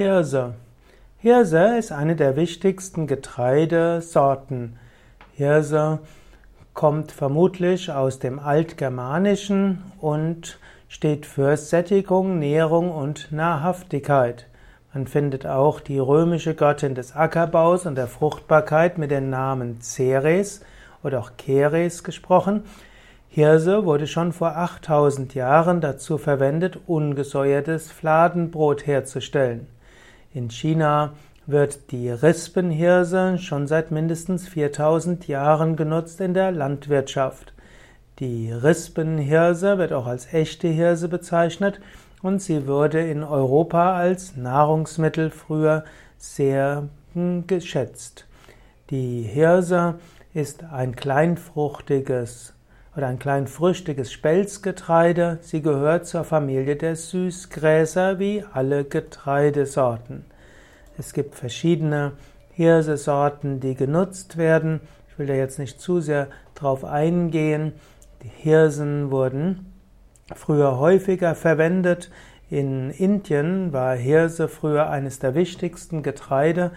Hirse. Hirse ist eine der wichtigsten Getreidesorten. Hirse kommt vermutlich aus dem Altgermanischen und steht für Sättigung, Nährung und Nahrhaftigkeit. Man findet auch die römische Göttin des Ackerbaus und der Fruchtbarkeit mit dem Namen Ceres oder auch Keres gesprochen. Hirse wurde schon vor 8000 Jahren dazu verwendet, ungesäuertes Fladenbrot herzustellen. In China wird die Rispenhirse schon seit mindestens 4000 Jahren genutzt in der Landwirtschaft. Die Rispenhirse wird auch als echte Hirse bezeichnet und sie wurde in Europa als Nahrungsmittel früher sehr hm, geschätzt. Die Hirse ist ein kleinfruchtiges oder ein kleinfrüchtiges Spelzgetreide. Sie gehört zur Familie der Süßgräser wie alle Getreidesorten. Es gibt verschiedene Hirsesorten, die genutzt werden. Ich will da jetzt nicht zu sehr drauf eingehen. Die Hirsen wurden früher häufiger verwendet. In Indien war Hirse früher eines der wichtigsten Getreide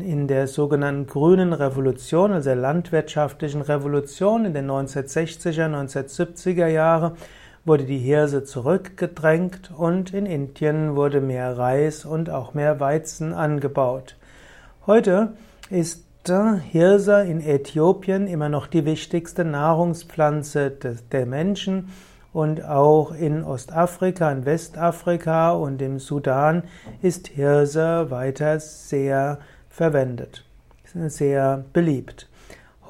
in der sogenannten grünen Revolution, also der landwirtschaftlichen Revolution in den 1960er, 1970er Jahre, wurde die Hirse zurückgedrängt und in Indien wurde mehr Reis und auch mehr Weizen angebaut. Heute ist Hirse in Äthiopien immer noch die wichtigste Nahrungspflanze der Menschen und auch in Ostafrika, in Westafrika und im Sudan ist Hirse weiter sehr verwendet. Sehr beliebt.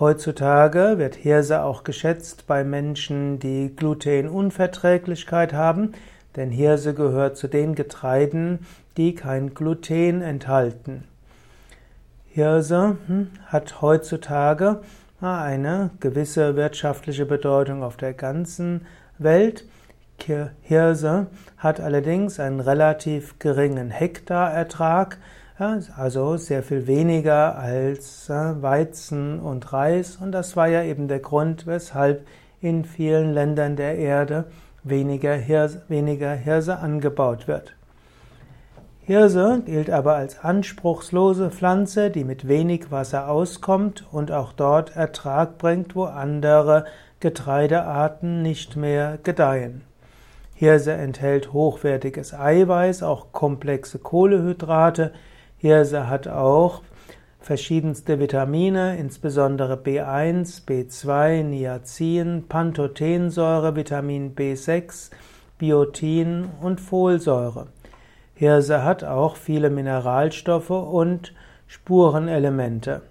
Heutzutage wird Hirse auch geschätzt bei Menschen, die Glutenunverträglichkeit haben, denn Hirse gehört zu den Getreiden, die kein Gluten enthalten. Hirse hm, hat heutzutage eine gewisse wirtschaftliche Bedeutung auf der ganzen Welt. Hirse hat allerdings einen relativ geringen Hektarertrag, also sehr viel weniger als äh, Weizen und Reis. Und das war ja eben der Grund, weshalb in vielen Ländern der Erde weniger Hirse, weniger Hirse angebaut wird. Hirse gilt aber als anspruchslose Pflanze, die mit wenig Wasser auskommt und auch dort Ertrag bringt, wo andere Getreidearten nicht mehr gedeihen. Hirse enthält hochwertiges Eiweiß, auch komplexe Kohlehydrate, Hirse hat auch verschiedenste Vitamine, insbesondere B1, B2, Niacin, Pantothensäure, Vitamin B6, Biotin und Folsäure. Hirse hat auch viele Mineralstoffe und Spurenelemente.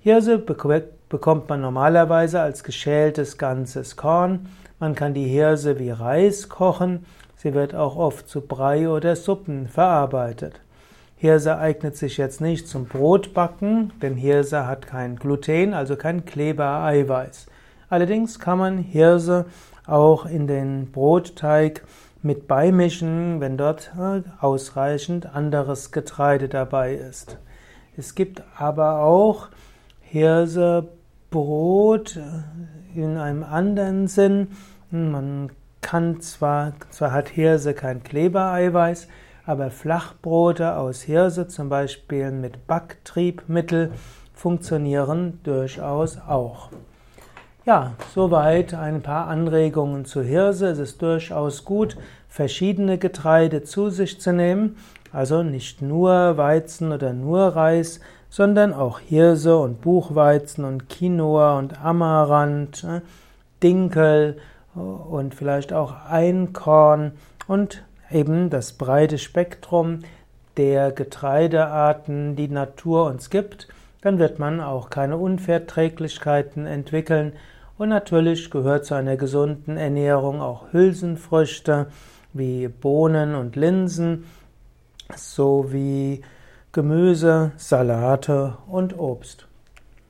Hirse bekommt man normalerweise als geschältes ganzes Korn. Man kann die Hirse wie Reis kochen. Sie wird auch oft zu Brei oder Suppen verarbeitet. Hirse eignet sich jetzt nicht zum Brotbacken, denn Hirse hat kein Gluten, also kein Klebereiweiß. Allerdings kann man Hirse auch in den Brotteig mit beimischen, wenn dort äh, ausreichend anderes Getreide dabei ist. Es gibt aber auch Hirsebrot äh, in einem anderen Sinn. Man kann zwar, zwar hat Hirse kein Klebereiweiß, aber Flachbrote aus Hirse, zum Beispiel mit Backtriebmittel, funktionieren durchaus auch. Ja, soweit ein paar Anregungen zu Hirse. Es ist durchaus gut, verschiedene Getreide zu sich zu nehmen, also nicht nur Weizen oder nur Reis, sondern auch Hirse und Buchweizen und Quinoa und Amaranth, ne, Dinkel und vielleicht auch Einkorn und eben das breite Spektrum der Getreidearten, die Natur uns gibt, dann wird man auch keine Unverträglichkeiten entwickeln. Und natürlich gehört zu einer gesunden Ernährung auch Hülsenfrüchte wie Bohnen und Linsen sowie Gemüse, Salate und Obst.